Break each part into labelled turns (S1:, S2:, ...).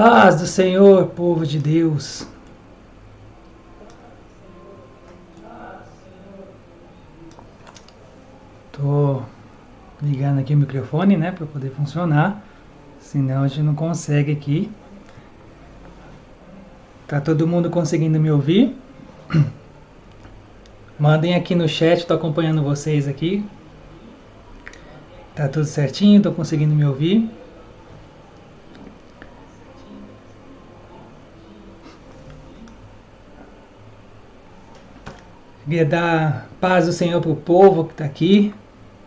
S1: paz do Senhor, povo de Deus. Tô ligando aqui o microfone, né, para poder funcionar. Senão a gente não consegue aqui. Tá todo mundo conseguindo me ouvir? Mandem aqui no chat, tô acompanhando vocês aqui. Tá tudo certinho, tô conseguindo me ouvir. Queria dar paz do Senhor para o povo que está aqui.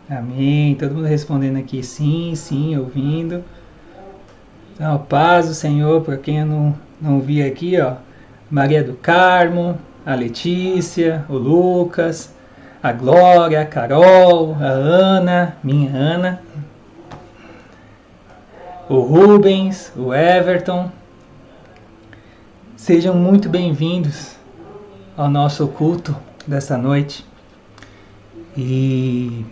S1: Amém. Todo mundo respondendo aqui sim, sim, ouvindo. Então, paz do Senhor para quem eu não, não vi aqui, ó. Maria do Carmo, a Letícia, o Lucas, a Glória, a Carol, a Ana, minha Ana, o Rubens, o Everton. Sejam muito bem-vindos ao nosso culto dessa noite. E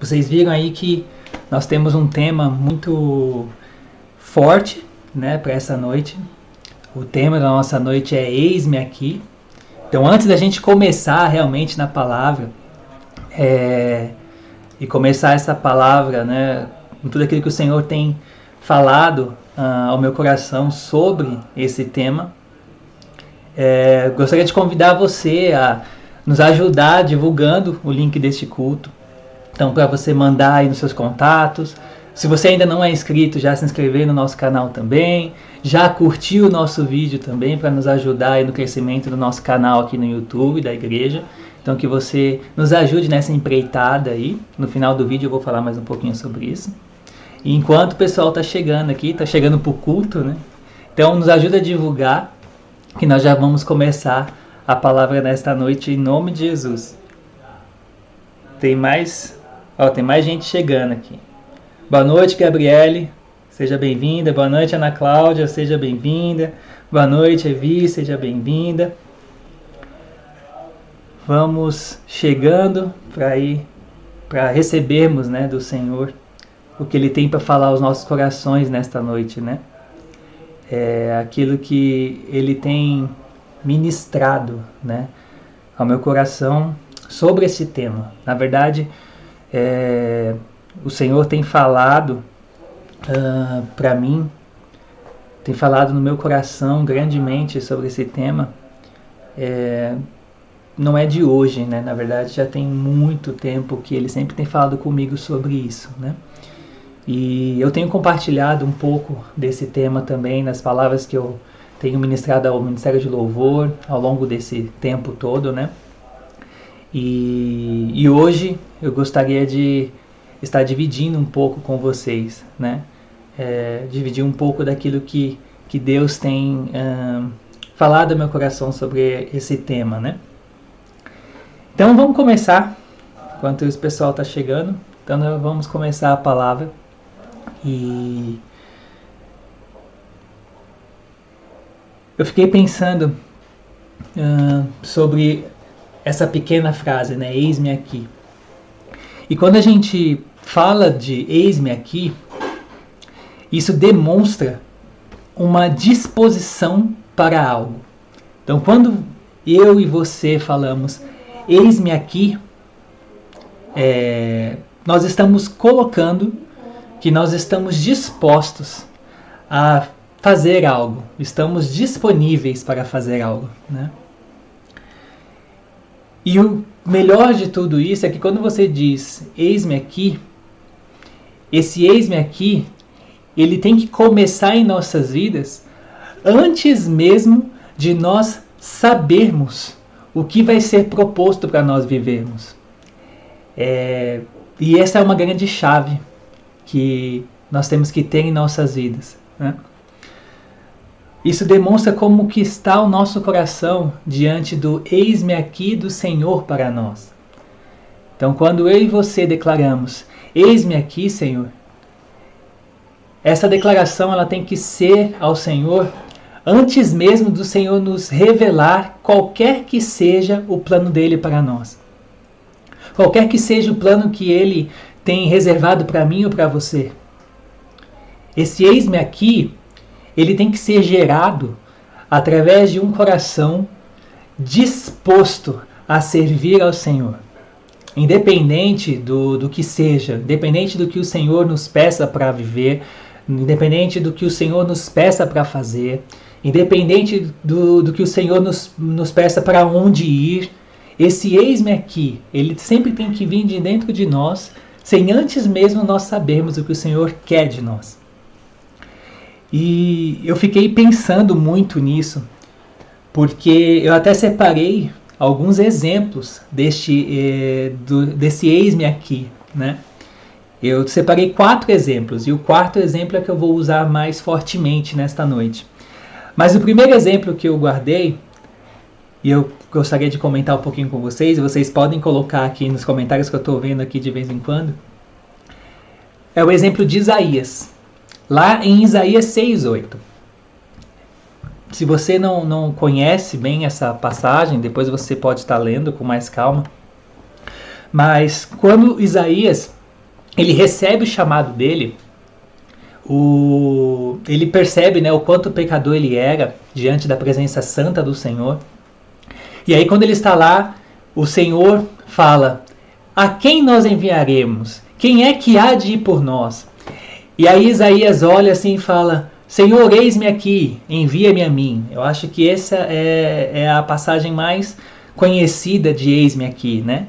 S1: vocês viram aí que nós temos um tema muito forte, né, para essa noite. O tema da nossa noite é Eis-me aqui. Então, antes da gente começar realmente na palavra, é, e começar essa palavra, né, com tudo aquilo que o Senhor tem falado uh, ao meu coração sobre esse tema, é, gostaria de convidar você a nos ajudar divulgando o link deste culto. Então, para você mandar aí nos seus contatos. Se você ainda não é inscrito, já se inscrever no nosso canal também. Já curtiu o nosso vídeo também para nos ajudar aí no crescimento do nosso canal aqui no YouTube da igreja. Então, que você nos ajude nessa empreitada aí. No final do vídeo eu vou falar mais um pouquinho sobre isso. E enquanto o pessoal está chegando aqui, está chegando para o culto, né? Então, nos ajuda a divulgar que nós já vamos começar a palavra nesta noite em nome de Jesus. Tem mais, ó, tem mais gente chegando aqui. Boa noite, Gabriele. Seja bem-vinda. Boa noite, Ana Cláudia. Seja bem-vinda. Boa noite, Evi. Seja bem-vinda. Vamos chegando para ir para recebermos, né, do Senhor o que ele tem para falar aos nossos corações nesta noite, né? É, aquilo que ele tem ministrado né, ao meu coração sobre esse tema. Na verdade, é, o Senhor tem falado uh, para mim, tem falado no meu coração grandemente sobre esse tema. É, não é de hoje, né? Na verdade, já tem muito tempo que ele sempre tem falado comigo sobre isso, né? E eu tenho compartilhado um pouco desse tema também nas palavras que eu tenho ministrado ao Ministério de Louvor ao longo desse tempo todo, né? E, e hoje eu gostaria de estar dividindo um pouco com vocês, né? É, dividir um pouco daquilo que, que Deus tem falado ao meu coração sobre esse tema, né? Então vamos começar, enquanto o pessoal está chegando. Então vamos começar a palavra. E eu fiquei pensando uh, sobre essa pequena frase, né? Eis-me aqui. E quando a gente fala de eis-me aqui, isso demonstra uma disposição para algo. Então, quando eu e você falamos eis-me aqui, é, nós estamos colocando que nós estamos dispostos a fazer algo, estamos disponíveis para fazer algo, né? E o melhor de tudo isso é que quando você diz eis-me aqui, esse eis-me aqui, ele tem que começar em nossas vidas antes mesmo de nós sabermos o que vai ser proposto para nós vivermos. É, e essa é uma grande chave que nós temos que ter em nossas vidas. Né? Isso demonstra como que está o nosso coração diante do eis-me aqui do Senhor para nós. Então, quando eu e você declaramos eis-me aqui, Senhor, essa declaração ela tem que ser ao Senhor antes mesmo do Senhor nos revelar qualquer que seja o plano dele para nós. Qualquer que seja o plano que ele tem reservado para mim ou para você. Esse eis-me aqui ele tem que ser gerado através de um coração disposto a servir ao Senhor. Independente do, do que seja, independente do que o Senhor nos peça para viver, independente do que o Senhor nos peça para fazer, independente do, do que o Senhor nos, nos peça para onde ir, esse eis-me aqui, ele sempre tem que vir de dentro de nós, sem antes mesmo nós sabermos o que o Senhor quer de nós. E eu fiquei pensando muito nisso, porque eu até separei alguns exemplos deste, eh, desse eis-me aqui, né? Eu separei quatro exemplos e o quarto exemplo é que eu vou usar mais fortemente nesta noite. Mas o primeiro exemplo que eu guardei, e eu gostaria de comentar um pouquinho com vocês, vocês podem colocar aqui nos comentários que eu estou vendo aqui de vez em quando, é o exemplo de Isaías. Lá em Isaías 6,8. Se você não, não conhece bem essa passagem, depois você pode estar lendo com mais calma. Mas quando Isaías ele recebe o chamado dele, o, ele percebe né, o quanto pecador ele era diante da presença santa do Senhor. E aí, quando ele está lá, o Senhor fala: A quem nós enviaremos? Quem é que há de ir por nós? E aí, Isaías olha assim e fala: Senhor, eis-me aqui, envia-me a mim. Eu acho que essa é, é a passagem mais conhecida de eis-me aqui, né?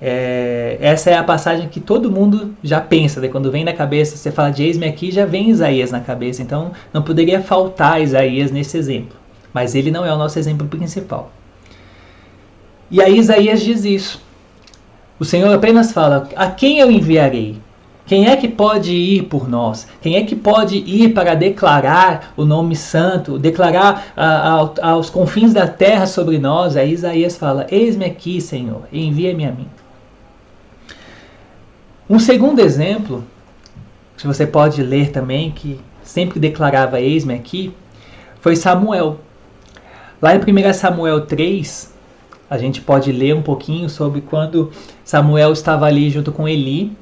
S1: É, essa é a passagem que todo mundo já pensa, né? quando vem na cabeça, você fala de eis-me aqui, já vem Isaías na cabeça, então não poderia faltar Isaías nesse exemplo, mas ele não é o nosso exemplo principal. E aí Isaías diz isso. O Senhor apenas fala: A quem eu enviarei? Quem é que pode ir por nós? Quem é que pode ir para declarar o nome santo, declarar a, a, aos confins da terra sobre nós? Aí Isaías fala: Eis-me aqui, Senhor, envia-me a mim. Um segundo exemplo, que você pode ler também, que sempre declarava eis-me aqui, foi Samuel. Lá em 1 Samuel 3, a gente pode ler um pouquinho sobre quando Samuel estava ali junto com Eli.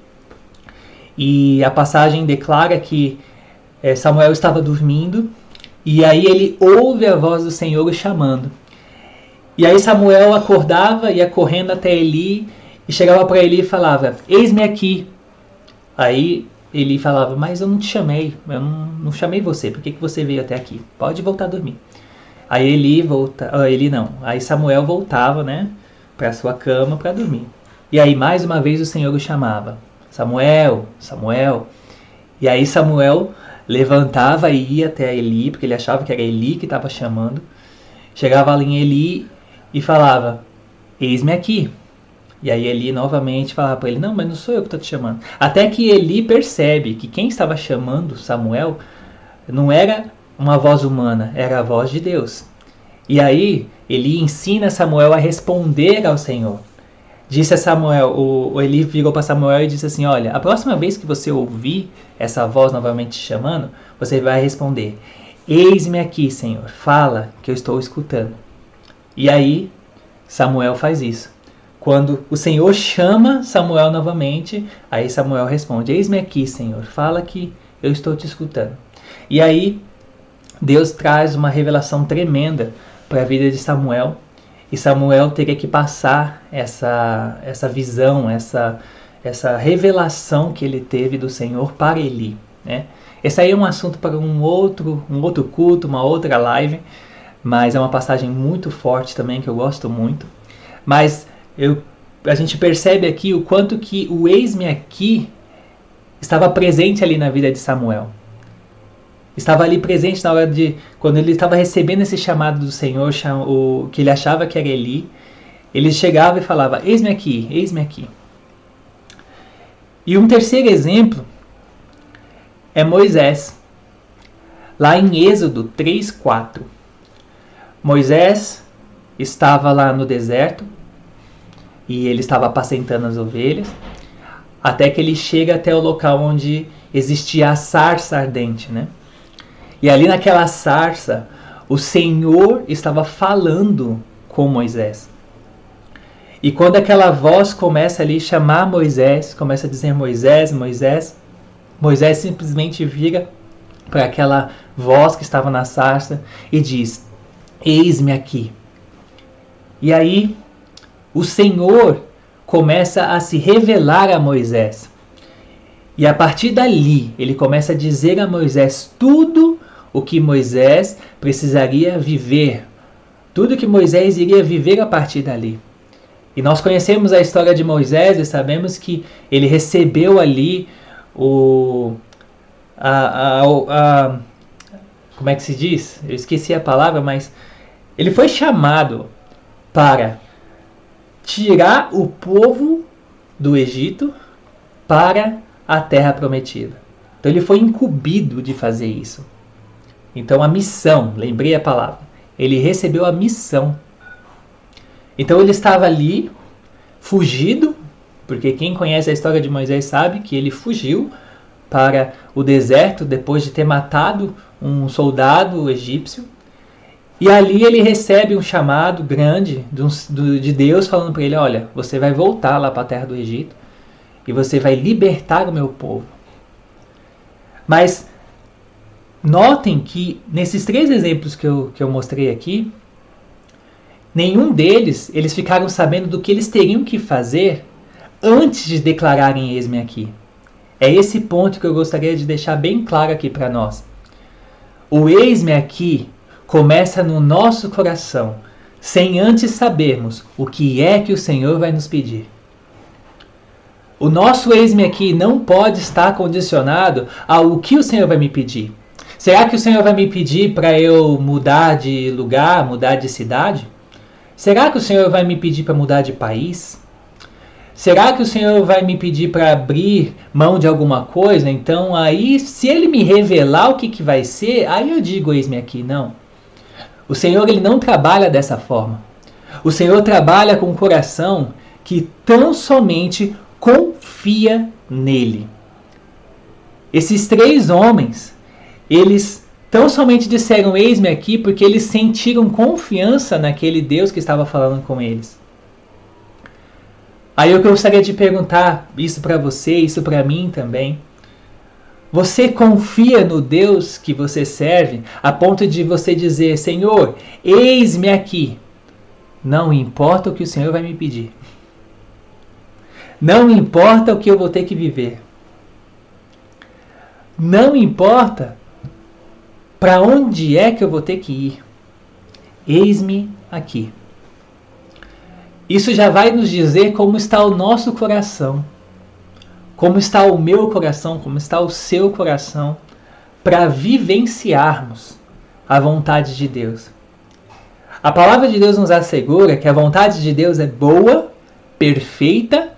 S1: E a passagem declara que é, Samuel estava dormindo e aí ele ouve a voz do Senhor chamando. E aí Samuel acordava, ia correndo até Eli e chegava para ele e falava: Eis-me aqui. Aí ele falava: Mas eu não te chamei, eu não, não chamei você, por que, que você veio até aqui? Pode voltar a dormir. Aí Eli volta, ah, não. Aí Samuel voltava, né, para sua cama para dormir. E aí mais uma vez o Senhor o chamava: Samuel, Samuel. E aí Samuel levantava e ia até Eli, porque ele achava que era Eli que estava chamando. Chegava ali em Eli e falava: Eis-me aqui. E aí Eli novamente falava para ele: Não, mas não sou eu que estou te chamando. Até que Eli percebe que quem estava chamando Samuel não era uma voz humana, era a voz de Deus. E aí Eli ensina Samuel a responder ao Senhor. Disse a Samuel, o, o Eli virou para Samuel e disse assim: Olha, a próxima vez que você ouvir essa voz novamente te chamando, você vai responder: Eis-me aqui, Senhor, fala que eu estou escutando. E aí Samuel faz isso. Quando o Senhor chama Samuel novamente, aí Samuel responde: Eis-me aqui, Senhor, fala que eu estou te escutando. E aí Deus traz uma revelação tremenda para a vida de Samuel. E Samuel teria que passar essa, essa visão, essa, essa revelação que ele teve do Senhor para Eli. Né? Esse aí é um assunto para um outro, um outro culto, uma outra live, mas é uma passagem muito forte também que eu gosto muito. Mas eu, a gente percebe aqui o quanto que o eis-me aqui estava presente ali na vida de Samuel. Estava ali presente na hora de quando ele estava recebendo esse chamado do Senhor, o que ele achava que era Eli, ele chegava e falava: "Eis-me aqui, eis-me aqui". E um terceiro exemplo é Moisés. Lá em Êxodo 3:4. Moisés estava lá no deserto e ele estava apacentando as ovelhas, até que ele chega até o local onde existia a sarça ardente, né? E ali naquela sarça, o Senhor estava falando com Moisés. E quando aquela voz começa ali a chamar Moisés, começa a dizer Moisés, Moisés, Moisés simplesmente vira para aquela voz que estava na sarça e diz: Eis-me aqui. E aí o Senhor começa a se revelar a Moisés. E a partir dali, ele começa a dizer a Moisés tudo o que Moisés precisaria viver, tudo que Moisés iria viver a partir dali. E nós conhecemos a história de Moisés e sabemos que ele recebeu ali o. A, a, a, como é que se diz? Eu esqueci a palavra, mas ele foi chamado para tirar o povo do Egito para a terra prometida. Então ele foi incumbido de fazer isso. Então a missão, lembrei a palavra, ele recebeu a missão. Então ele estava ali, fugido, porque quem conhece a história de Moisés sabe que ele fugiu para o deserto depois de ter matado um soldado egípcio. E ali ele recebe um chamado grande de Deus falando para ele: Olha, você vai voltar lá para a terra do Egito e você vai libertar o meu povo. Mas Notem que nesses três exemplos que eu, que eu mostrei aqui, nenhum deles eles ficaram sabendo do que eles teriam que fazer antes de declararem eis-me aqui. É esse ponto que eu gostaria de deixar bem claro aqui para nós. O eis-me aqui começa no nosso coração, sem antes sabermos o que é que o Senhor vai nos pedir. O nosso eis-me aqui não pode estar condicionado ao que o Senhor vai me pedir. Será que o Senhor vai me pedir para eu mudar de lugar, mudar de cidade? Será que o Senhor vai me pedir para mudar de país? Será que o Senhor vai me pedir para abrir mão de alguma coisa? Então, aí, se ele me revelar o que, que vai ser, aí eu digo: eis-me aqui. Não. O Senhor ele não trabalha dessa forma. O Senhor trabalha com um coração que tão somente confia nele. Esses três homens, eles tão somente disseram eis-me aqui porque eles sentiram confiança naquele Deus que estava falando com eles. Aí eu gostaria de perguntar isso para você, isso para mim também. Você confia no Deus que você serve a ponto de você dizer: Senhor, eis-me aqui. Não importa o que o Senhor vai me pedir. Não importa o que eu vou ter que viver. Não importa para onde é que eu vou ter que ir? Eis-me aqui. Isso já vai nos dizer como está o nosso coração, como está o meu coração, como está o seu coração, para vivenciarmos a vontade de Deus. A palavra de Deus nos assegura que a vontade de Deus é boa, perfeita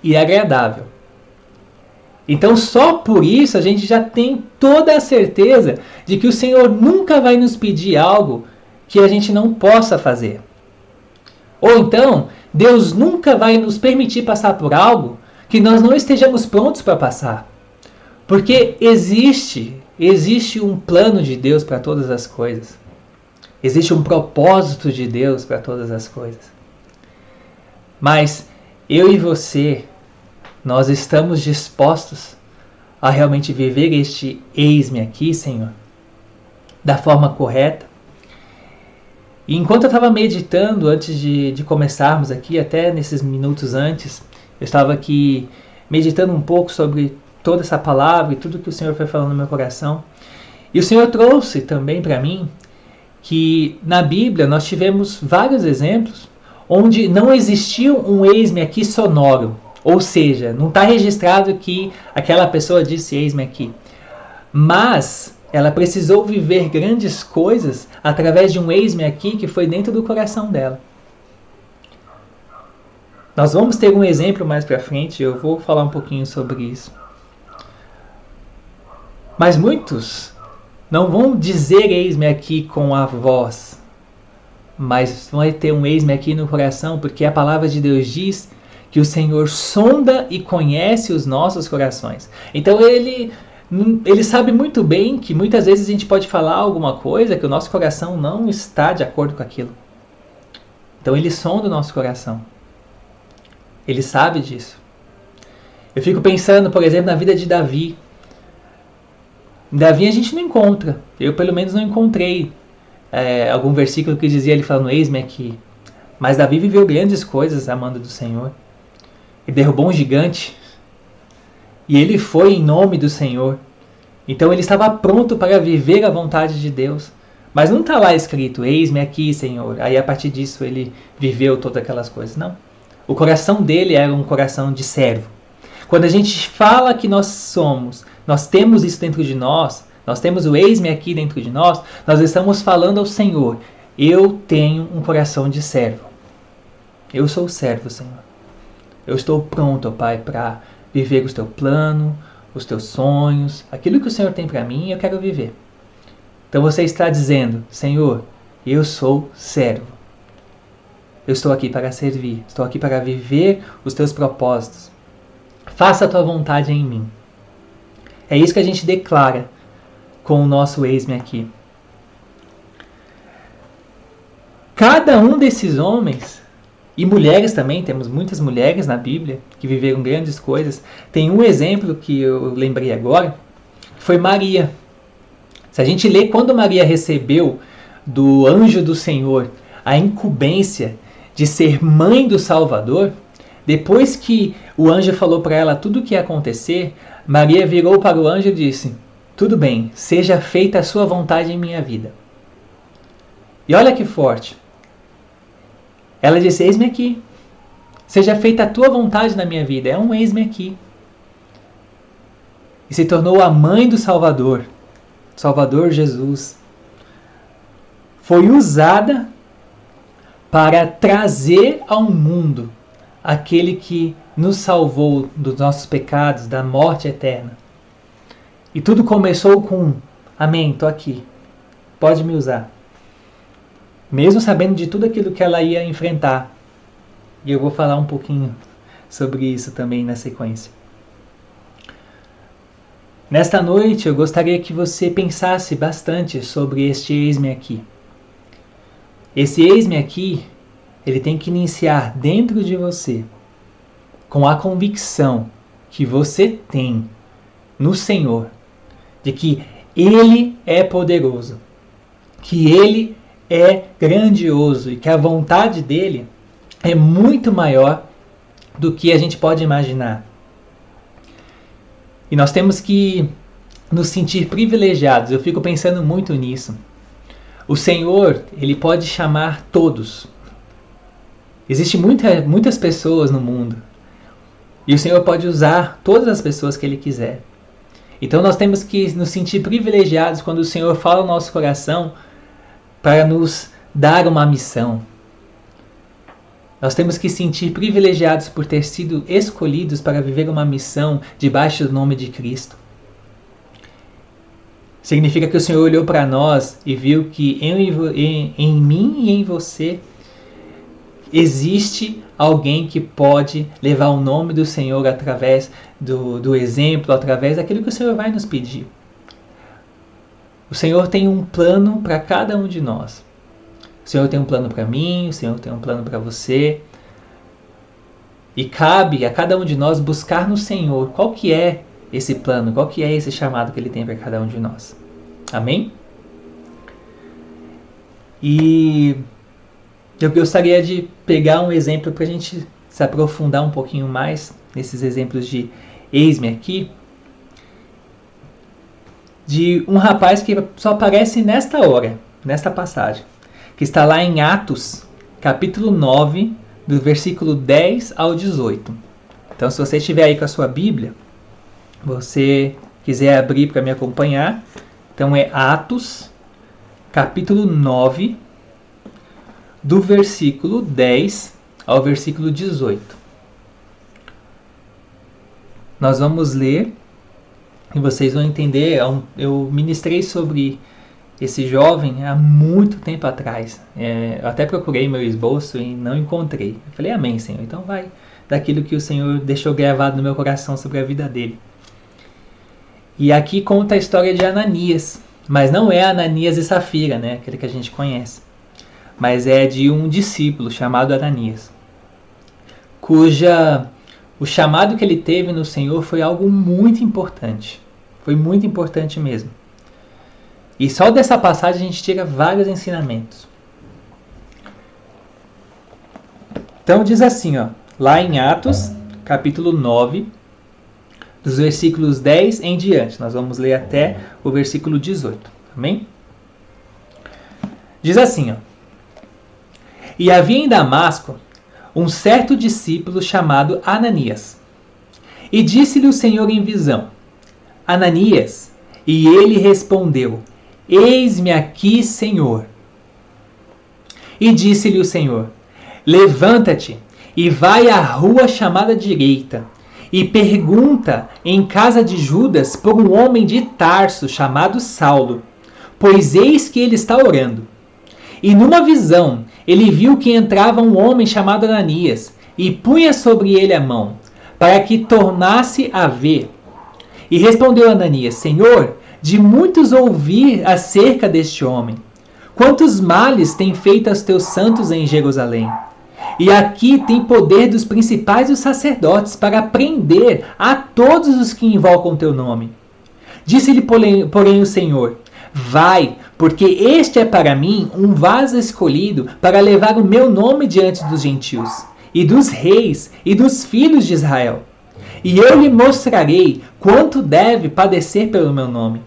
S1: e agradável. Então, só por isso a gente já tem toda a certeza de que o Senhor nunca vai nos pedir algo que a gente não possa fazer. Ou então, Deus nunca vai nos permitir passar por algo que nós não estejamos prontos para passar. Porque existe, existe um plano de Deus para todas as coisas. Existe um propósito de Deus para todas as coisas. Mas eu e você nós estamos dispostos a realmente viver este eis-me aqui, Senhor, da forma correta. E enquanto eu estava meditando antes de, de começarmos aqui, até nesses minutos antes, eu estava aqui meditando um pouco sobre toda essa palavra e tudo que o Senhor foi falando no meu coração. E o Senhor trouxe também para mim que na Bíblia nós tivemos vários exemplos onde não existia um eis-me aqui sonoro, ou seja, não está registrado que aquela pessoa disse eis-me aqui. Mas ela precisou viver grandes coisas através de um eis-me aqui que foi dentro do coração dela. Nós vamos ter um exemplo mais para frente, eu vou falar um pouquinho sobre isso. Mas muitos não vão dizer eis-me aqui com a voz, mas vão ter um eis-me aqui no coração, porque a palavra de Deus diz que o Senhor sonda e conhece os nossos corações. Então ele ele sabe muito bem que muitas vezes a gente pode falar alguma coisa que o nosso coração não está de acordo com aquilo. Então ele sonda o nosso coração. Ele sabe disso. Eu fico pensando, por exemplo, na vida de Davi. Davi a gente não encontra. Eu pelo menos não encontrei é, algum versículo que dizia ele falando, eis-me aqui. Mas Davi viveu grandes coisas amando do Senhor. Ele derrubou um gigante. E ele foi em nome do Senhor. Então ele estava pronto para viver a vontade de Deus. Mas não está lá escrito, eis-me aqui, Senhor. Aí a partir disso ele viveu todas aquelas coisas. Não. O coração dele era um coração de servo. Quando a gente fala que nós somos, nós temos isso dentro de nós, nós temos o eis-me aqui dentro de nós, nós estamos falando ao Senhor: eu tenho um coração de servo. Eu sou servo, Senhor. Eu estou pronto, Pai, para viver o teu plano, os teus sonhos, aquilo que o Senhor tem para mim, eu quero viver. Então você está dizendo, Senhor, eu sou servo. Eu estou aqui para servir, estou aqui para viver os teus propósitos. Faça a tua vontade em mim. É isso que a gente declara com o nosso ex-me aqui. Cada um desses homens e mulheres também, temos muitas mulheres na Bíblia que viveram grandes coisas. Tem um exemplo que eu lembrei agora, que foi Maria. Se a gente lê quando Maria recebeu do anjo do Senhor a incumbência de ser mãe do Salvador, depois que o anjo falou para ela tudo o que ia acontecer, Maria virou para o anjo e disse: Tudo bem, seja feita a sua vontade em minha vida. E olha que forte. Ela disse: Eis-me aqui. Seja feita a tua vontade na minha vida. É um eis-me aqui. E se tornou a mãe do Salvador, Salvador Jesus. Foi usada para trazer ao mundo aquele que nos salvou dos nossos pecados, da morte eterna. E tudo começou com: Amém, estou aqui. Pode me usar. Mesmo sabendo de tudo aquilo que ela ia enfrentar. E eu vou falar um pouquinho sobre isso também na sequência. Nesta noite eu gostaria que você pensasse bastante sobre este eis-me aqui. Esse eis-me aqui, ele tem que iniciar dentro de você com a convicção que você tem no Senhor de que Ele é poderoso, que Ele é grandioso e que a vontade dele é muito maior do que a gente pode imaginar. E nós temos que nos sentir privilegiados. Eu fico pensando muito nisso. O Senhor, ele pode chamar todos. Existem muita, muitas pessoas no mundo. E o Senhor pode usar todas as pessoas que Ele quiser. Então nós temos que nos sentir privilegiados quando o Senhor fala no nosso coração para nos dar uma missão. Nós temos que sentir privilegiados por ter sido escolhidos para viver uma missão debaixo do nome de Cristo. Significa que o Senhor olhou para nós e viu que em, em, em mim e em você existe alguém que pode levar o nome do Senhor através do, do exemplo, através daquilo que o Senhor vai nos pedir. O Senhor tem um plano para cada um de nós. O Senhor tem um plano para mim, o Senhor tem um plano para você. E cabe a cada um de nós buscar no Senhor qual que é esse plano, qual que é esse chamado que ele tem para cada um de nós. Amém? E eu gostaria de pegar um exemplo para a gente se aprofundar um pouquinho mais nesses exemplos de eis-me aqui, de um rapaz que só aparece nesta hora, nesta passagem, que está lá em Atos, capítulo 9, do versículo 10 ao 18. Então, se você estiver aí com a sua Bíblia, você quiser abrir para me acompanhar, então é Atos, capítulo 9, do versículo 10 ao versículo 18. Nós vamos ler e vocês vão entender. É eu ministrei sobre esse jovem há muito tempo atrás. É, eu até procurei meu esboço e não encontrei. Eu falei, Amém, Senhor. Então vai daquilo que o Senhor deixou gravado no meu coração sobre a vida dele. E aqui conta a história de Ananias, mas não é Ananias e Safira, né? Aquele que a gente conhece mas é de um discípulo chamado Ananias, cuja o chamado que ele teve no Senhor foi algo muito importante. Foi muito importante mesmo. E só dessa passagem a gente tira vários ensinamentos. Então diz assim, ó, lá em Atos, capítulo 9, dos versículos 10 em diante. Nós vamos ler até o versículo 18. Amém? Diz assim, ó. E havia em Damasco um certo discípulo chamado Ananias. E disse-lhe o Senhor em visão: Ananias. E ele respondeu: Eis-me aqui, Senhor. E disse-lhe o Senhor: Levanta-te e vai à rua chamada direita, e pergunta em casa de Judas por um homem de Tarso chamado Saulo, pois eis que ele está orando. E numa visão ele viu que entrava um homem chamado Ananias, e punha sobre ele a mão, para que tornasse a ver. E respondeu Ananias: Senhor, de muitos ouvir acerca deste homem. Quantos males tem feito aos teus santos em Jerusalém? E aqui tem poder dos principais dos sacerdotes para prender a todos os que invocam teu nome. Disse-lhe, porém, o Senhor: Vai, porque este é para mim um vaso escolhido para levar o meu nome diante dos gentios, e dos reis, e dos filhos de Israel. E eu lhe mostrarei quanto deve padecer pelo meu nome.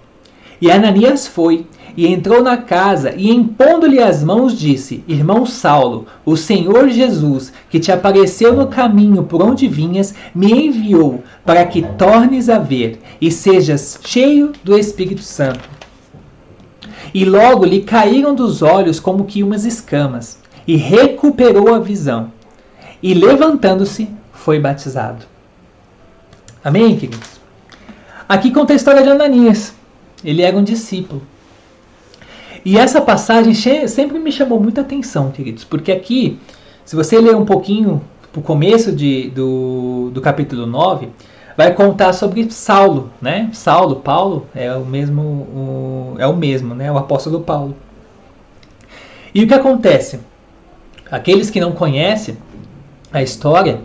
S1: E Ananias foi e entrou na casa e, impondo-lhe as mãos, disse: Irmão Saulo, o Senhor Jesus, que te apareceu no caminho por onde vinhas, me enviou para que tornes a ver e sejas cheio do Espírito Santo. E logo lhe caíram dos olhos como que umas escamas, e recuperou a visão. E levantando-se, foi batizado. Amém, queridos? Aqui conta a história de Ananias. Ele era um discípulo. E essa passagem sempre me chamou muita atenção, queridos, porque aqui, se você ler um pouquinho o começo de, do, do capítulo 9, vai contar sobre Saulo, né? Saulo, Paulo é o mesmo, o, é o mesmo, né? O apóstolo Paulo. E o que acontece? Aqueles que não conhecem a história,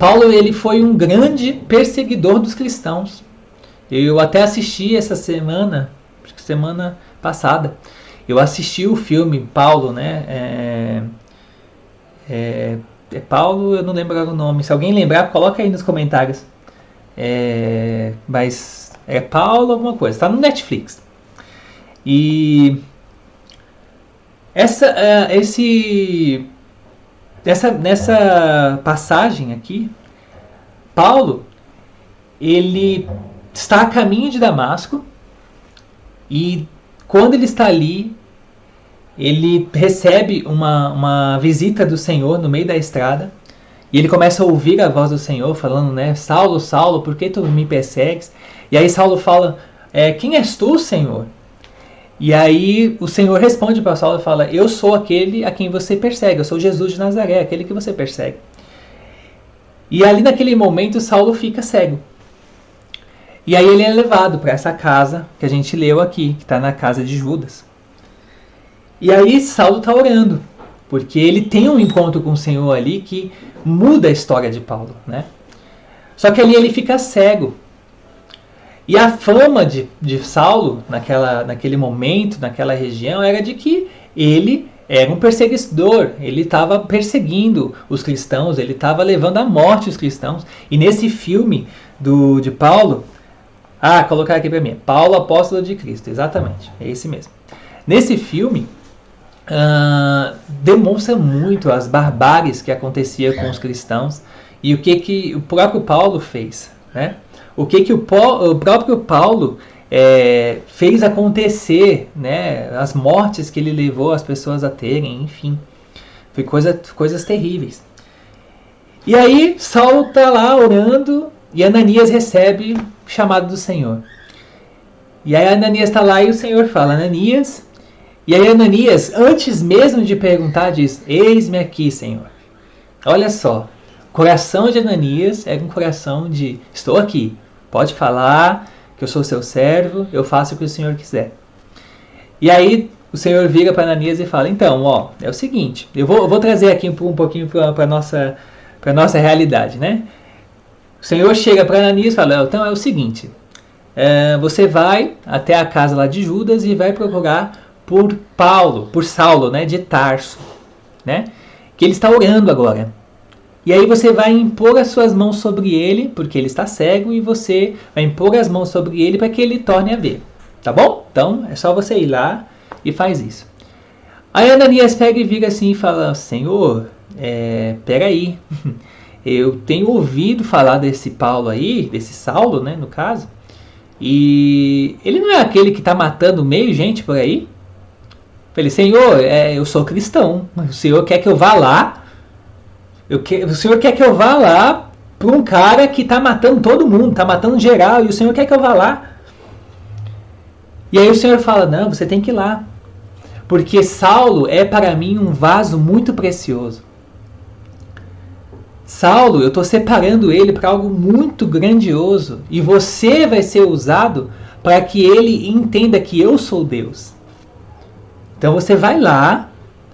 S1: Paulo ele foi um grande perseguidor dos cristãos. Eu até assisti essa semana, acho que semana passada. Eu assisti o filme Paulo, né? É, é, é Paulo, eu não lembro o nome. Se alguém lembrar, coloca aí nos comentários. É, mas é Paulo alguma coisa. Está no Netflix. E essa, uh, esse, essa, nessa passagem aqui, Paulo ele está a caminho de Damasco e quando ele está ali, ele recebe uma, uma visita do Senhor no meio da estrada e ele começa a ouvir a voz do Senhor falando, né? Saulo, Saulo, por que tu me persegues? E aí Saulo fala, é, quem és tu, Senhor? E aí o Senhor responde para Saulo e fala, eu sou aquele a quem você persegue, eu sou Jesus de Nazaré, aquele que você persegue. E ali naquele momento Saulo fica cego. E aí ele é levado para essa casa que a gente leu aqui, que está na casa de Judas. E aí Saulo está orando, porque ele tem um encontro com o Senhor ali que muda a história de Paulo, né? Só que ali ele fica cego. E a fama de, de Saulo, naquela, naquele momento, naquela região, era de que ele era um perseguidor, ele estava perseguindo os cristãos, ele estava levando à morte os cristãos. E nesse filme do, de Paulo, ah, colocar aqui para mim. Paulo, apóstolo de Cristo. Exatamente. É esse mesmo. Nesse filme, uh, demonstra muito as barbáries que acontecia com os cristãos e o que, que o próprio Paulo fez. Né? O que, que o, o próprio Paulo é, fez acontecer, né? as mortes que ele levou as pessoas a terem, enfim. Foi coisa, coisas terríveis. E aí, Saulo está lá orando e Ananias recebe chamado do Senhor. E aí Ananias está lá e o Senhor fala, Ananias. E aí Ananias, antes mesmo de perguntar, diz: Eis-me aqui, Senhor. Olha só, o coração de Ananias era um coração de: Estou aqui, pode falar, que eu sou seu servo, eu faço o que o Senhor quiser. E aí o Senhor vira para Ananias e fala: Então, ó, é o seguinte, eu vou, eu vou trazer aqui um, pouquinho para a nossa, nossa realidade, né? O Senhor chega para Ananias e fala: Então é o seguinte, é, você vai até a casa lá de Judas e vai procurar por Paulo, por Saulo, né, de Tarso, né? Que ele está orando agora. E aí você vai impor as suas mãos sobre ele, porque ele está cego, e você vai impor as mãos sobre ele para que ele torne a ver. Tá bom? Então é só você ir lá e faz isso. Aí Ananias pega e vira assim e fala: Senhor, é, peraí, eu tenho ouvido falar desse Paulo aí, desse Saulo, né, no caso, e ele não é aquele que está matando meio gente por aí? Falei, Senhor, é, eu sou cristão, o Senhor quer que eu vá lá, que, o Senhor quer que eu vá lá para um cara que está matando todo mundo, está matando geral, e o Senhor quer que eu vá lá. E aí o Senhor fala: Não, você tem que ir lá. Porque Saulo é para mim um vaso muito precioso. Saulo, eu estou separando ele para algo muito grandioso. E você vai ser usado para que ele entenda que eu sou Deus. Então você vai lá,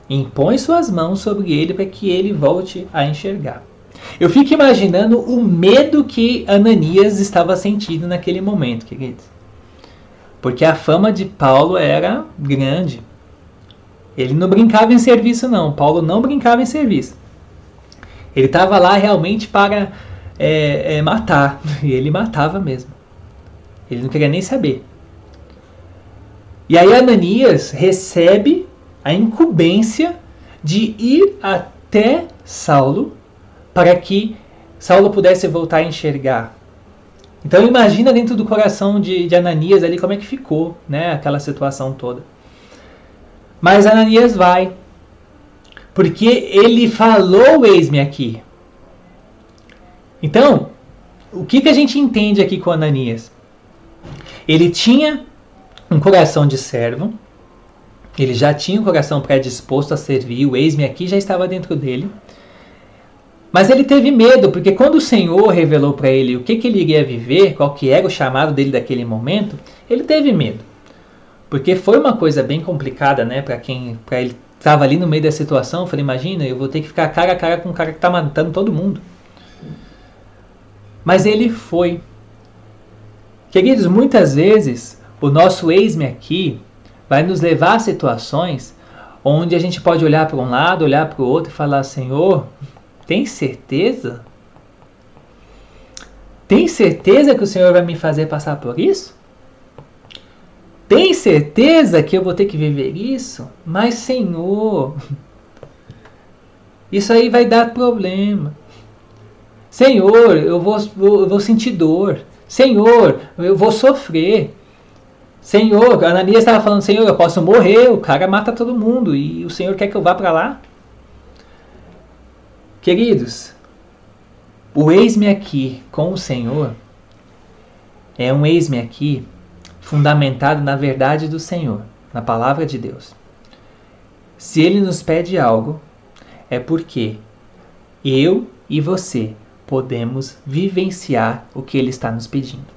S1: impõe suas mãos sobre ele para que ele volte a enxergar. Eu fico imaginando o medo que Ananias estava sentindo naquele momento, queridos. Porque a fama de Paulo era grande. Ele não brincava em serviço, não. Paulo não brincava em serviço. Ele estava lá realmente para é, é, matar. E ele matava mesmo. Ele não queria nem saber. E aí Ananias recebe a incumbência de ir até Saulo para que Saulo pudesse voltar a enxergar. Então imagina dentro do coração de, de Ananias ali como é que ficou, né, aquela situação toda. Mas Ananias vai, porque ele falou eis-me aqui. Então, o que, que a gente entende aqui com Ananias? Ele tinha um coração de servo, ele já tinha um coração predisposto a servir, o eis-me aqui já estava dentro dele. Mas ele teve medo, porque quando o Senhor revelou para ele o que, que ele iria viver, qual que era o chamado dele daquele momento, ele teve medo. Porque foi uma coisa bem complicada, né, para quem, para ele estava ali no meio da situação, eu falei, imagina, eu vou ter que ficar cara a cara com um cara que está matando todo mundo. Mas ele foi. Queridos, muitas vezes o nosso ex-me aqui vai nos levar a situações onde a gente pode olhar para um lado, olhar para o outro e falar, Senhor, tem certeza? Tem certeza que o Senhor vai me fazer passar por isso? Tem certeza que eu vou ter que viver isso? Mas, Senhor, isso aí vai dar problema. Senhor, eu vou, eu vou sentir dor. Senhor, eu vou sofrer. Senhor, Ananias estava falando, Senhor, eu posso morrer, o cara mata todo mundo e o Senhor quer que eu vá para lá? Queridos, o eis-me aqui com o Senhor é um eis-me aqui fundamentado na verdade do Senhor, na palavra de Deus. Se ele nos pede algo, é porque eu e você podemos vivenciar o que ele está nos pedindo.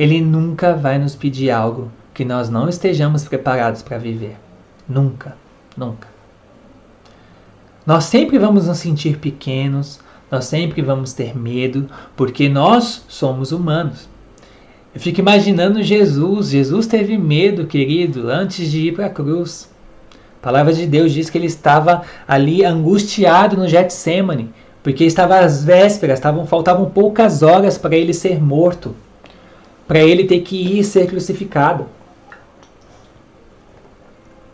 S1: Ele nunca vai nos pedir algo que nós não estejamos preparados para viver. Nunca, nunca. Nós sempre vamos nos sentir pequenos, nós sempre vamos ter medo, porque nós somos humanos. Eu fico imaginando Jesus. Jesus teve medo, querido, antes de ir para a cruz. A palavra de Deus diz que ele estava ali angustiado no Getsemane, porque estava às vésperas, estavam, faltavam poucas horas para ele ser morto, para ele ter que ir ser crucificado.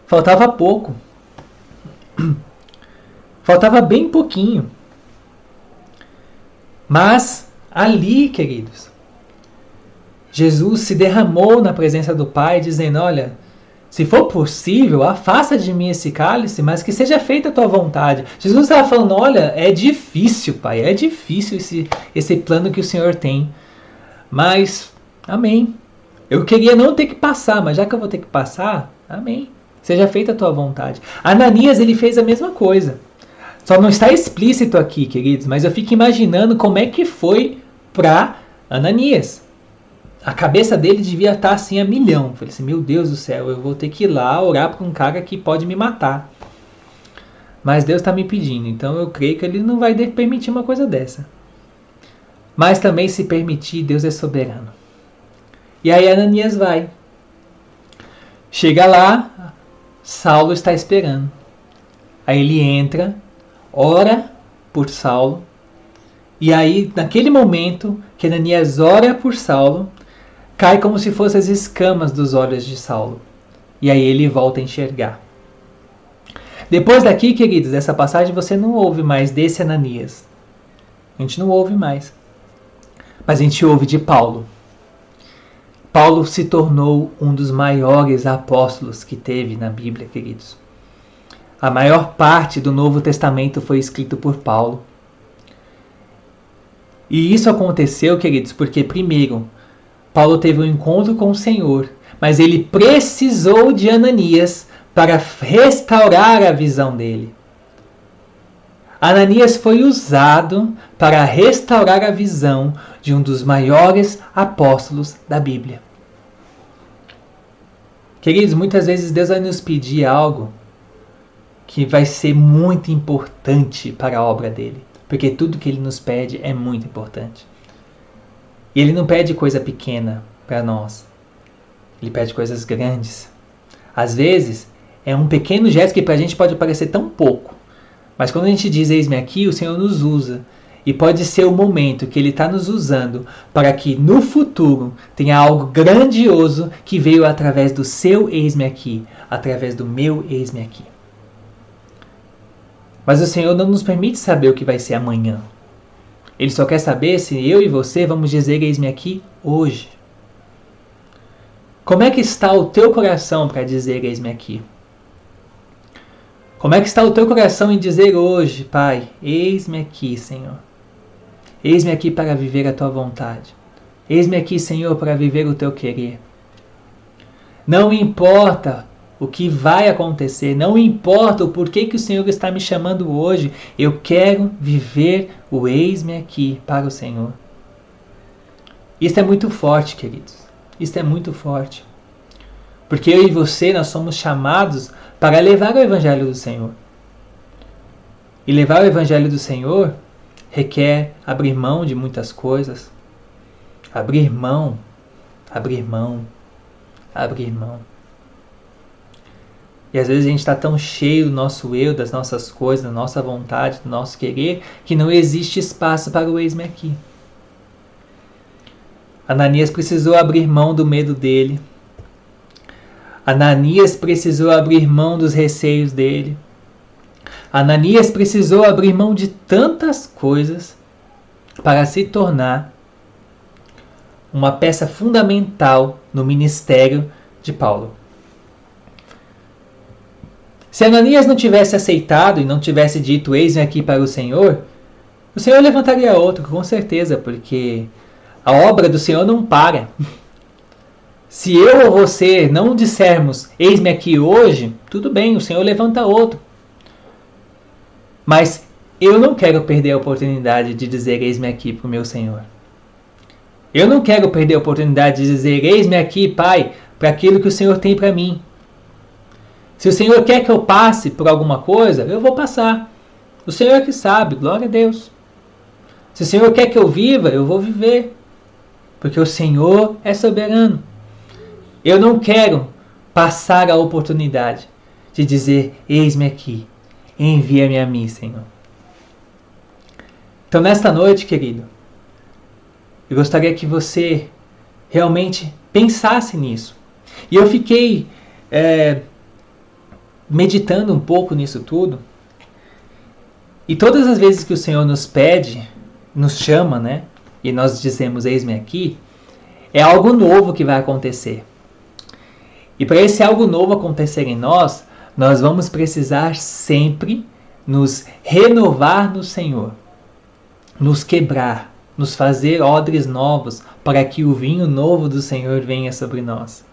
S1: Faltava pouco. Faltava bem pouquinho. Mas ali, queridos, Jesus se derramou na presença do Pai, dizendo: Olha, se for possível, afasta de mim esse cálice, mas que seja feita a tua vontade. Jesus estava falando: Olha, é difícil, Pai, é difícil esse, esse plano que o Senhor tem. Mas, amém. Eu queria não ter que passar, mas já que eu vou ter que passar, amém. Seja feita a tua vontade. Ananias, ele fez a mesma coisa. Só não está explícito aqui, queridos, mas eu fico imaginando como é que foi para Ananias. A cabeça dele devia estar assim a milhão. Falei assim, meu Deus do céu, eu vou ter que ir lá orar para um cara que pode me matar. Mas Deus está me pedindo, então eu creio que ele não vai permitir uma coisa dessa. Mas também se permitir, Deus é soberano. E aí Ananias vai. Chega lá, Saulo está esperando. Aí ele entra, ora por Saulo. E aí, naquele momento que Ananias ora por Saulo, cai como se fossem as escamas dos olhos de Saulo. E aí ele volta a enxergar. Depois daqui, queridos, dessa passagem você não ouve mais desse Ananias. A gente não ouve mais. Mas a gente ouve de Paulo. Paulo se tornou um dos maiores apóstolos que teve na Bíblia, queridos. A maior parte do Novo Testamento foi escrito por Paulo. E isso aconteceu, queridos, porque, primeiro, Paulo teve um encontro com o Senhor, mas ele precisou de Ananias para restaurar a visão dele. Ananias foi usado para restaurar a visão de um dos maiores apóstolos da Bíblia. Queridos, muitas vezes Deus vai nos pedir algo que vai ser muito importante para a obra dele, porque tudo que ele nos pede é muito importante. E ele não pede coisa pequena para nós, ele pede coisas grandes. Às vezes, é um pequeno gesto que para a gente pode parecer tão pouco. Mas quando a gente diz eis-me aqui, o Senhor nos usa. E pode ser o momento que Ele está nos usando para que no futuro tenha algo grandioso que veio através do seu eis-me aqui, através do meu eis-me aqui. Mas o Senhor não nos permite saber o que vai ser amanhã. Ele só quer saber se eu e você vamos dizer eis-me aqui hoje. Como é que está o teu coração para dizer eis-me aqui? Como é que está o teu coração em dizer hoje, Pai, eis-me aqui, Senhor. Eis-me aqui para viver a tua vontade. Eis-me aqui, Senhor, para viver o teu querer. Não importa o que vai acontecer, não importa o porquê que o Senhor está me chamando hoje, eu quero viver o eis-me aqui para o Senhor. Isso é muito forte, queridos. Isso é muito forte. Porque eu e você, nós somos chamados para levar o Evangelho do Senhor. E levar o Evangelho do Senhor requer abrir mão de muitas coisas. Abrir mão, abrir mão, abrir mão. E às vezes a gente está tão cheio do nosso eu, das nossas coisas, da nossa vontade, do nosso querer, que não existe espaço para o ex-me aqui. Ananias precisou abrir mão do medo dele, Ananias precisou abrir mão dos receios dele. Ananias precisou abrir mão de tantas coisas para se tornar uma peça fundamental no ministério de Paulo. Se Ananias não tivesse aceitado e não tivesse dito eis-me aqui para o Senhor, o Senhor levantaria outro, com certeza, porque a obra do Senhor não para. Se eu ou você não dissermos, eis-me aqui hoje, tudo bem, o Senhor levanta outro. Mas eu não quero perder a oportunidade de dizer, eis-me aqui para o meu Senhor. Eu não quero perder a oportunidade de dizer, eis-me aqui, Pai, para aquilo que o Senhor tem para mim. Se o Senhor quer que eu passe por alguma coisa, eu vou passar. O Senhor é que sabe, glória a Deus. Se o Senhor quer que eu viva, eu vou viver. Porque o Senhor é soberano. Eu não quero passar a oportunidade de dizer: Eis-me aqui, envia-me a mim, Senhor. Então, nesta noite, querido, eu gostaria que você realmente pensasse nisso. E eu fiquei é, meditando um pouco nisso tudo. E todas as vezes que o Senhor nos pede, nos chama, né? E nós dizemos: Eis-me aqui, é algo novo que vai acontecer. E para esse algo novo acontecer em nós, nós vamos precisar sempre nos renovar no Senhor, nos quebrar, nos fazer odres novos, para que o vinho novo do Senhor venha sobre nós.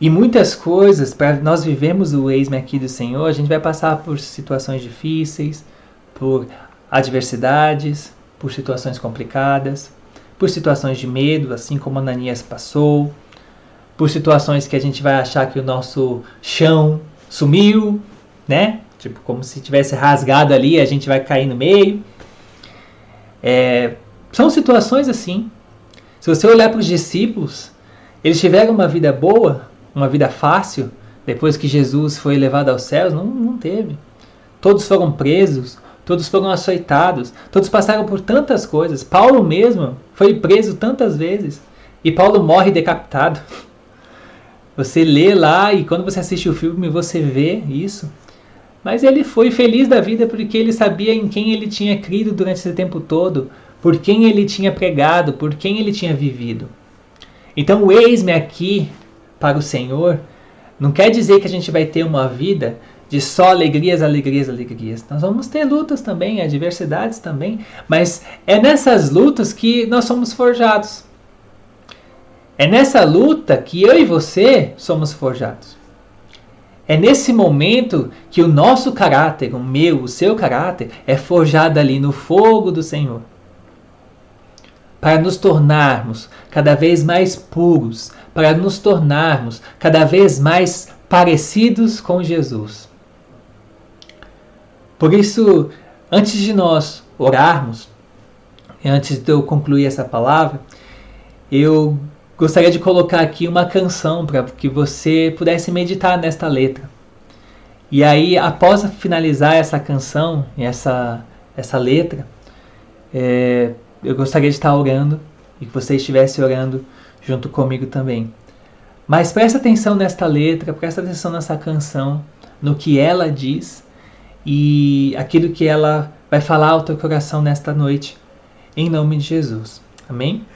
S1: E muitas coisas, para nós vivermos o ex-me aqui do Senhor, a gente vai passar por situações difíceis, por adversidades, por situações complicadas por situações de medo, assim como Ananias passou, por situações que a gente vai achar que o nosso chão sumiu, né? Tipo, como se tivesse rasgado ali, a gente vai cair no meio. É, são situações assim. Se você olhar para os discípulos, eles tiveram uma vida boa, uma vida fácil, depois que Jesus foi levado aos céus? Não, não teve. Todos foram presos, todos foram açoitados, todos passaram por tantas coisas. Paulo mesmo foi preso tantas vezes e Paulo morre decapitado. Você lê lá e quando você assiste o filme você vê isso. Mas ele foi feliz da vida porque ele sabia em quem ele tinha crido durante esse tempo todo, por quem ele tinha pregado, por quem ele tinha vivido. Então, eis-me aqui para o Senhor não quer dizer que a gente vai ter uma vida de só alegrias, alegrias, alegrias. Nós vamos ter lutas também, adversidades também, mas é nessas lutas que nós somos forjados. É nessa luta que eu e você somos forjados. É nesse momento que o nosso caráter, o meu, o seu caráter, é forjado ali no fogo do Senhor. Para nos tornarmos cada vez mais puros, para nos tornarmos cada vez mais parecidos com Jesus. Por isso, antes de nós orarmos, antes de eu concluir essa palavra, eu gostaria de colocar aqui uma canção para que você pudesse meditar nesta letra. E aí, após finalizar essa canção, essa, essa letra, é, eu gostaria de estar orando e que você estivesse orando junto comigo também. Mas presta atenção nesta letra, presta atenção nessa canção, no que ela diz e aquilo que ela vai falar ao teu coração nesta noite, em nome de Jesus. Amém?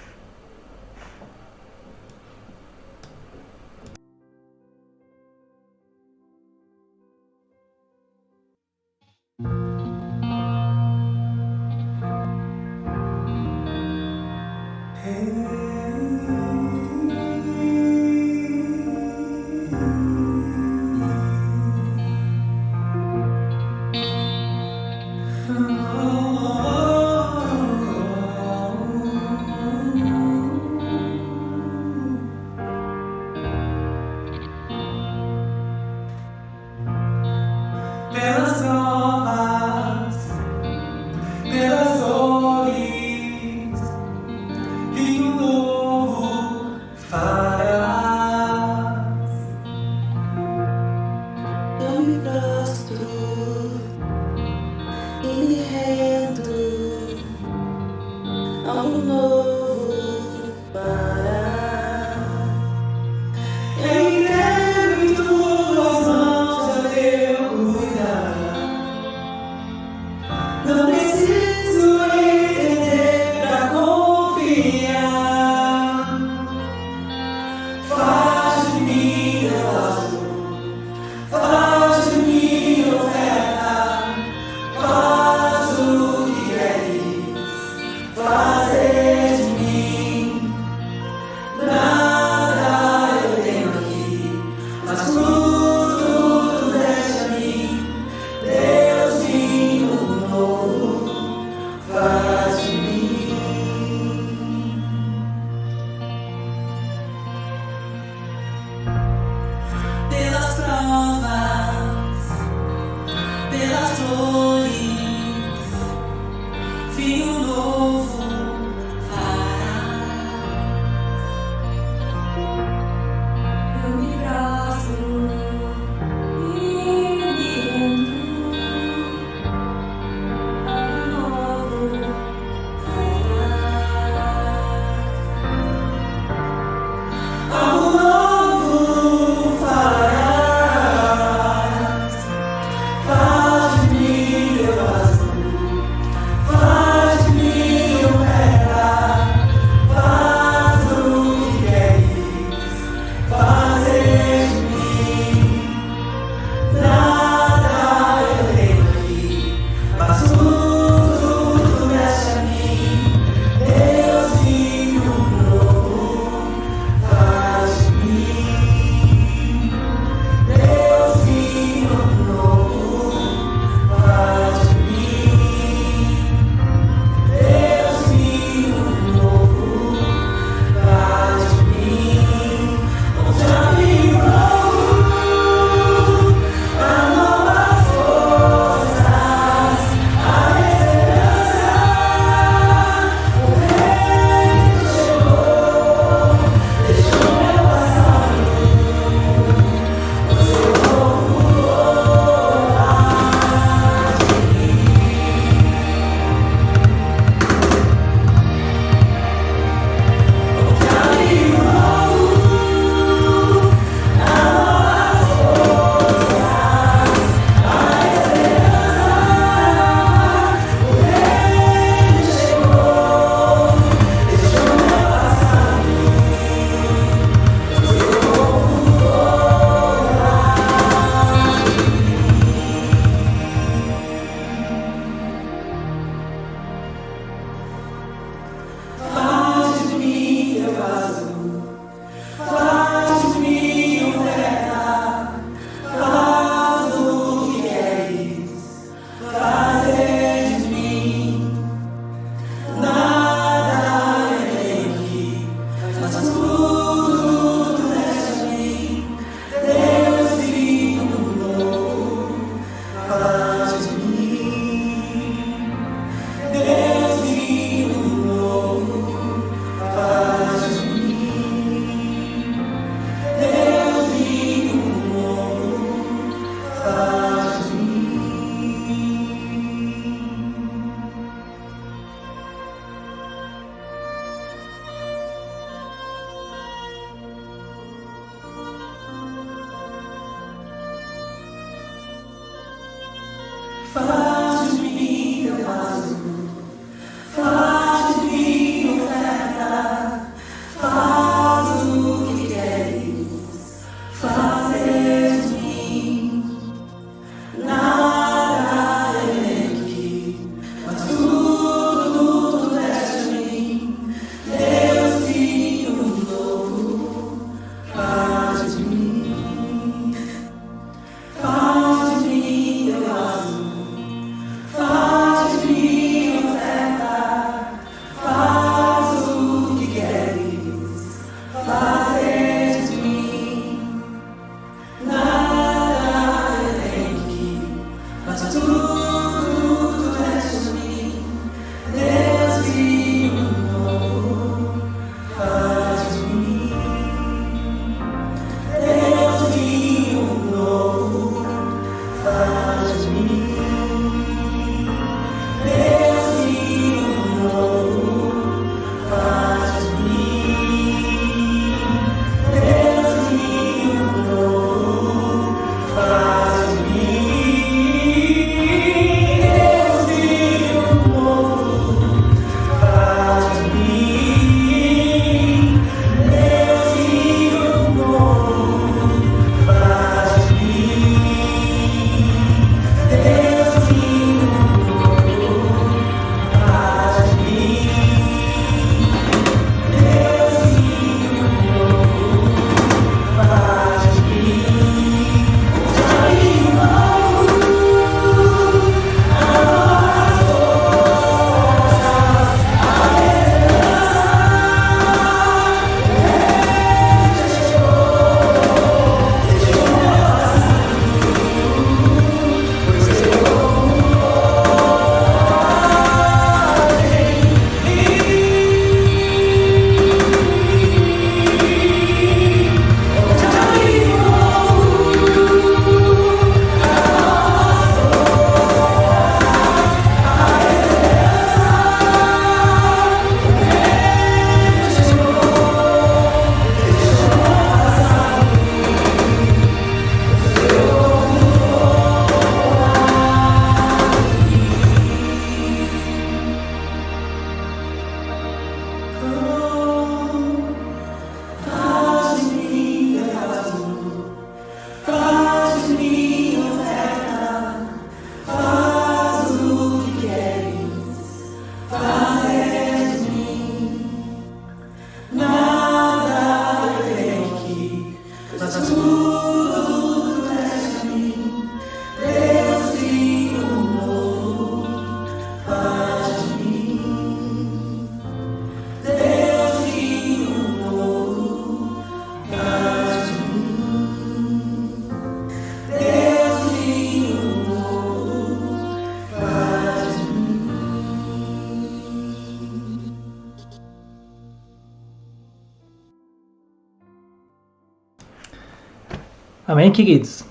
S1: Queridos?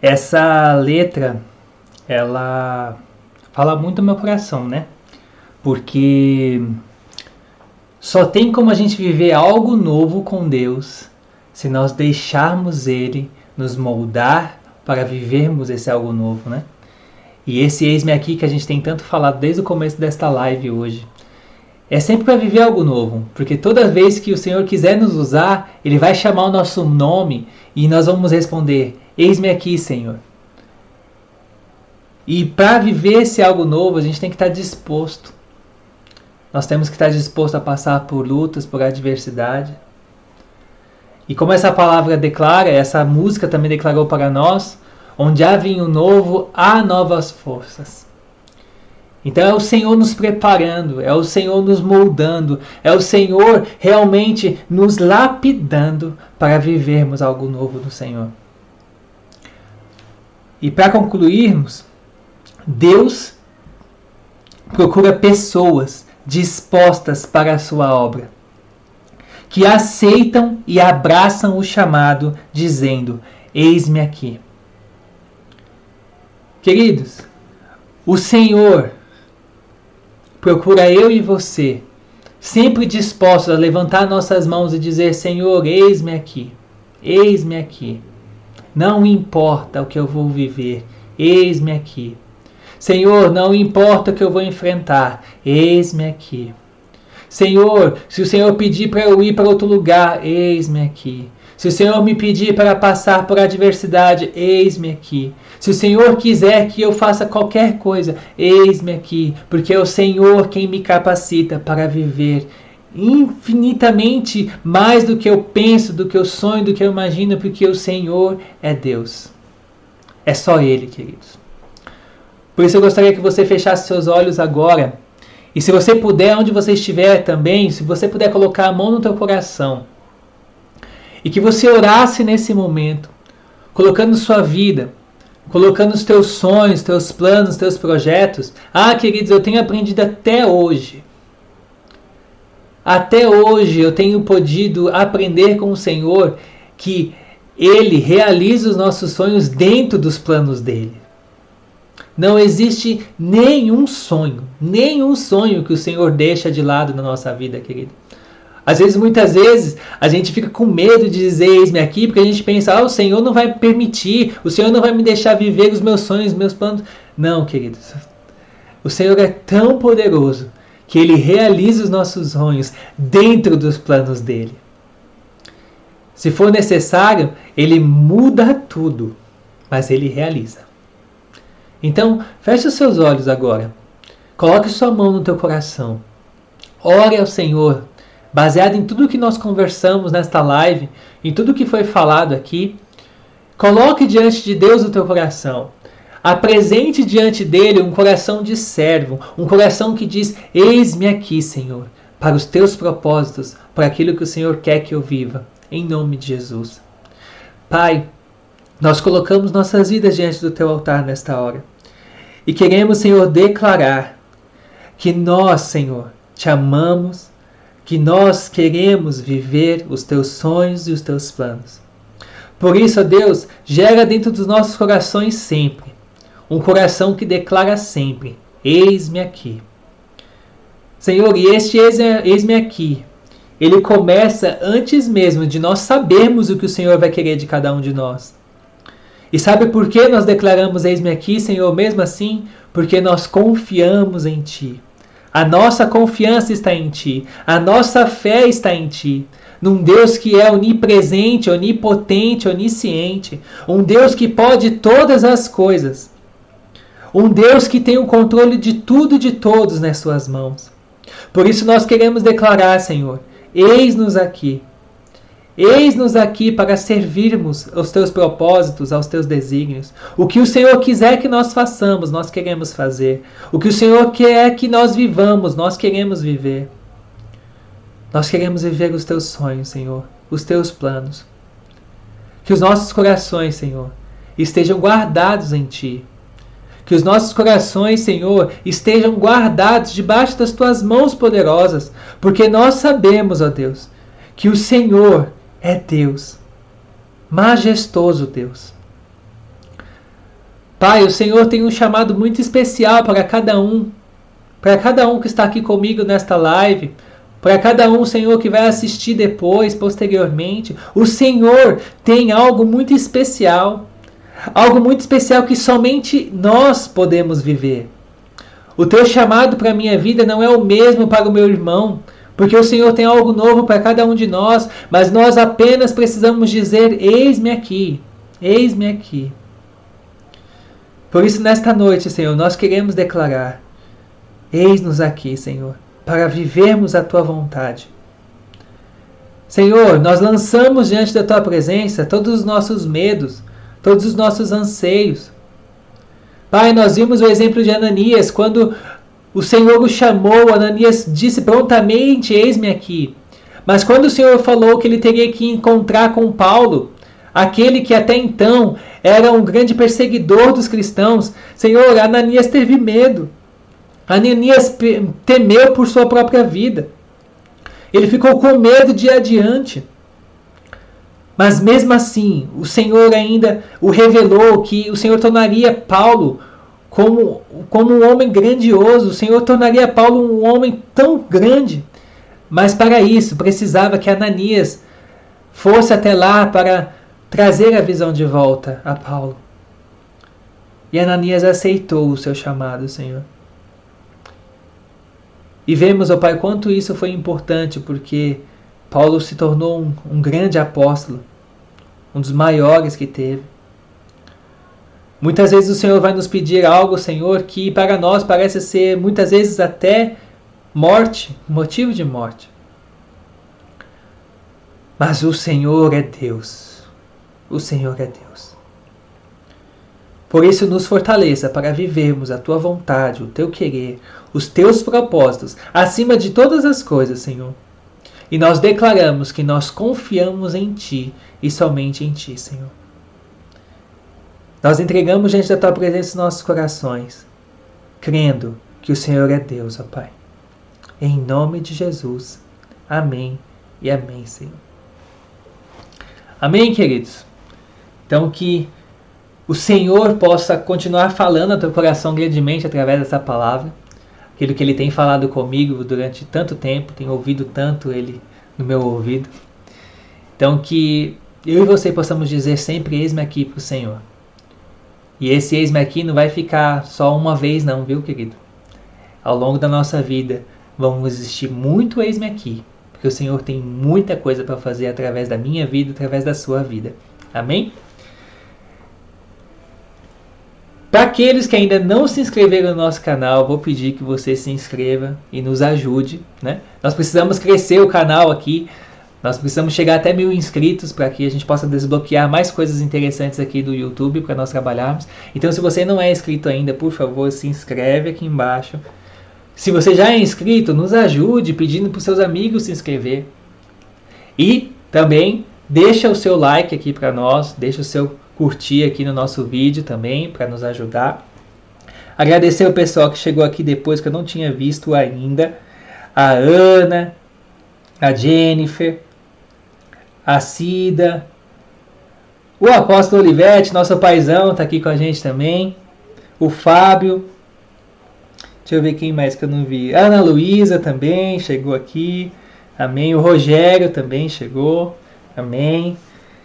S1: Essa letra, ela fala muito do meu coração, né? Porque só tem como a gente viver algo novo com Deus se nós deixarmos Ele nos moldar para vivermos esse algo novo, né? E esse eis-me aqui que a gente tem tanto falado desde o começo desta live hoje, é sempre para viver algo novo, porque toda vez que o Senhor quiser nos usar, Ele vai chamar o nosso nome e nós vamos responder: Eis-me aqui, Senhor. E para viver esse algo novo, a gente tem que estar disposto. Nós temos que estar disposto a passar por lutas, por adversidade. E como essa palavra declara, essa música também declarou para nós, onde há vinho novo, há novas forças. Então é o Senhor nos preparando, é o Senhor nos moldando, é o Senhor realmente nos lapidando para vivermos algo novo do Senhor. E para concluirmos, Deus procura pessoas dispostas para a sua obra, que aceitam e abraçam o chamado, dizendo: Eis-me aqui. Queridos, o Senhor procura eu e você, sempre dispostos a levantar nossas mãos e dizer: Senhor, eis-me aqui, eis-me aqui. Não importa o que eu vou viver, eis-me aqui. Senhor, não importa o que eu vou enfrentar, eis-me aqui. Senhor, se o Senhor pedir para eu ir para outro lugar, eis-me aqui. Se o Senhor me pedir para passar por adversidade, eis-me aqui. Se o Senhor quiser que eu faça qualquer coisa, eis-me aqui, porque é o Senhor quem me capacita para viver infinitamente mais do que eu penso, do que eu sonho, do que eu imagino, porque o Senhor é Deus. É só Ele, queridos. Por isso eu gostaria que você fechasse seus olhos agora. E se você puder, onde você estiver também, se você puder colocar a mão no teu coração. E que você orasse nesse momento, colocando sua vida, colocando os teus sonhos, teus planos, teus projetos. Ah, queridos, eu tenho aprendido até hoje até hoje eu tenho podido aprender com o Senhor que Ele realiza os nossos sonhos dentro dos planos dele. Não existe nenhum sonho, nenhum sonho que o Senhor deixa de lado na nossa vida, querido. Às vezes, muitas vezes, a gente fica com medo de dizer eis-me aqui, porque a gente pensa, ah, o Senhor não vai permitir, o Senhor não vai me deixar viver os meus sonhos, os meus planos. Não, queridos. O Senhor é tão poderoso que Ele realize os nossos sonhos dentro dos planos dele. Se for necessário, Ele muda tudo, mas Ele realiza. Então, feche os seus olhos agora. Coloque sua mão no teu coração. Ore ao Senhor, baseado em tudo que nós conversamos nesta live, em tudo que foi falado aqui. Coloque diante de Deus o teu coração. Apresente diante dele um coração de servo, um coração que diz: Eis-me aqui, Senhor, para os teus propósitos, para aquilo que o Senhor quer que eu viva, em nome de Jesus. Pai, nós colocamos nossas vidas diante do teu altar nesta hora e queremos, Senhor, declarar que nós, Senhor, te amamos, que nós queremos viver os teus sonhos e os teus planos. Por isso, ó Deus, gera dentro dos nossos corações sempre um coração que declara sempre: Eis-me aqui. Senhor, e este eis-me aqui, ele começa antes mesmo de nós sabermos o que o Senhor vai querer de cada um de nós. E sabe por que nós declaramos eis-me aqui, Senhor, mesmo assim? Porque nós confiamos em Ti. A nossa confiança está em Ti. A nossa fé está em Ti. Num Deus que é onipresente, onipotente, onisciente. Um Deus que pode todas as coisas. Um Deus que tem o controle de tudo e de todos nas suas mãos. Por isso nós queremos declarar, Senhor, eis-nos aqui. Eis-nos aqui para servirmos aos teus propósitos, aos teus desígnios. O que o Senhor quiser que nós façamos, nós queremos fazer. O que o Senhor quer que nós vivamos, nós queremos viver. Nós queremos viver os teus sonhos, Senhor, os teus planos. Que os nossos corações, Senhor, estejam guardados em Ti. Que os nossos corações, Senhor, estejam guardados debaixo das tuas mãos poderosas, porque nós sabemos, ó Deus, que o Senhor é Deus, majestoso Deus. Pai, o Senhor tem um chamado muito especial para cada um, para cada um que está aqui comigo nesta live, para cada um, Senhor, que vai assistir depois, posteriormente. O Senhor tem algo muito especial. Algo muito especial que somente nós podemos viver. O teu chamado para a minha vida não é o mesmo para o meu irmão, porque o Senhor tem algo novo para cada um de nós, mas nós apenas precisamos dizer: Eis-me aqui, eis-me aqui. Por isso, nesta noite, Senhor, nós queremos declarar: Eis-nos aqui, Senhor, para vivermos a tua vontade. Senhor, nós lançamos diante da tua presença todos os nossos medos, todos os nossos anseios. Pai, nós vimos o exemplo de Ananias, quando o Senhor o chamou, Ananias disse prontamente: Eis-me aqui. Mas quando o Senhor falou que ele teria que encontrar com Paulo, aquele que até então era um grande perseguidor dos cristãos, Senhor, Ananias teve medo. Ananias temeu por sua própria vida. Ele ficou com medo de ir adiante. Mas mesmo assim, o Senhor ainda o revelou que o Senhor tornaria Paulo como, como um homem grandioso. O Senhor tornaria Paulo um homem tão grande. Mas para isso precisava que Ananias fosse até lá para trazer a visão de volta a Paulo. E Ananias aceitou o seu chamado, Senhor. E vemos, ó Pai, quanto isso foi importante, porque Paulo se tornou um, um grande apóstolo, um dos maiores que teve. Muitas vezes o Senhor vai nos pedir algo, Senhor, que para nós parece ser muitas vezes até morte, motivo de morte. Mas o Senhor é Deus. O Senhor é Deus. Por isso, nos fortaleça para vivermos a tua vontade, o teu querer, os teus propósitos, acima de todas as coisas, Senhor. E nós declaramos que nós confiamos em Ti e somente em Ti, Senhor. Nós entregamos diante da Tua presença nossos corações, crendo que o Senhor é Deus, ó Pai. Em nome de Jesus. Amém e amém, Senhor. Amém, queridos? Então, que o Senhor possa continuar falando ao teu coração grandemente através dessa palavra. Aquilo que ele tem falado comigo durante tanto tempo, tenho ouvido tanto ele no meu ouvido. Então que eu e você possamos dizer sempre eis-me aqui para o Senhor. E esse eis-me aqui não vai ficar só uma vez não, viu, querido? Ao longo da nossa vida vão existir muito eis-me aqui, porque o Senhor tem muita coisa para fazer através da minha vida, através da sua vida. Amém? Para aqueles que ainda não se inscreveram no nosso canal, vou pedir que você se inscreva e nos ajude. Né? Nós precisamos crescer o canal aqui. Nós precisamos chegar até mil inscritos para que a gente possa desbloquear mais coisas interessantes aqui do YouTube para nós trabalharmos. Então, se você não é inscrito ainda, por favor, se inscreve aqui embaixo. Se você já é inscrito, nos ajude pedindo para os seus amigos se inscrever. E também deixa o seu like aqui para nós, deixa o seu curtir aqui no nosso vídeo também para nos ajudar. Agradecer o pessoal que chegou aqui depois que eu não tinha visto ainda. A Ana, a Jennifer, a Cida, o apóstolo Olivete, nosso paizão, está aqui com a gente também. O Fábio. Deixa eu ver quem mais que eu não vi. Ana Luísa também chegou aqui. Amém. O Rogério também chegou. Amém.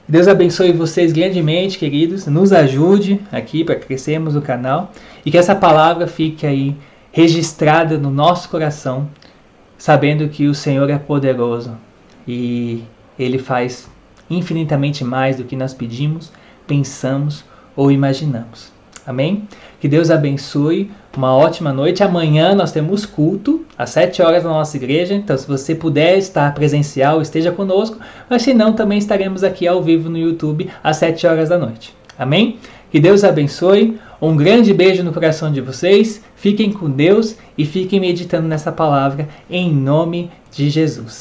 S1: Deus abençoe vocês grandemente, queridos. Nos ajude aqui para crescermos o canal e que essa palavra fique aí registrada no nosso coração, sabendo que o Senhor é poderoso e ele faz infinitamente mais do que nós pedimos, pensamos ou imaginamos. Amém? Que Deus abençoe. Uma ótima noite. Amanhã nós temos culto às 7 horas na nossa igreja. Então, se você puder estar presencial, esteja conosco. Mas se não, também estaremos aqui ao vivo no YouTube às 7 horas da noite. Amém? Que Deus abençoe. Um grande beijo no coração de vocês. Fiquem com Deus e fiquem meditando nessa palavra em nome de Jesus.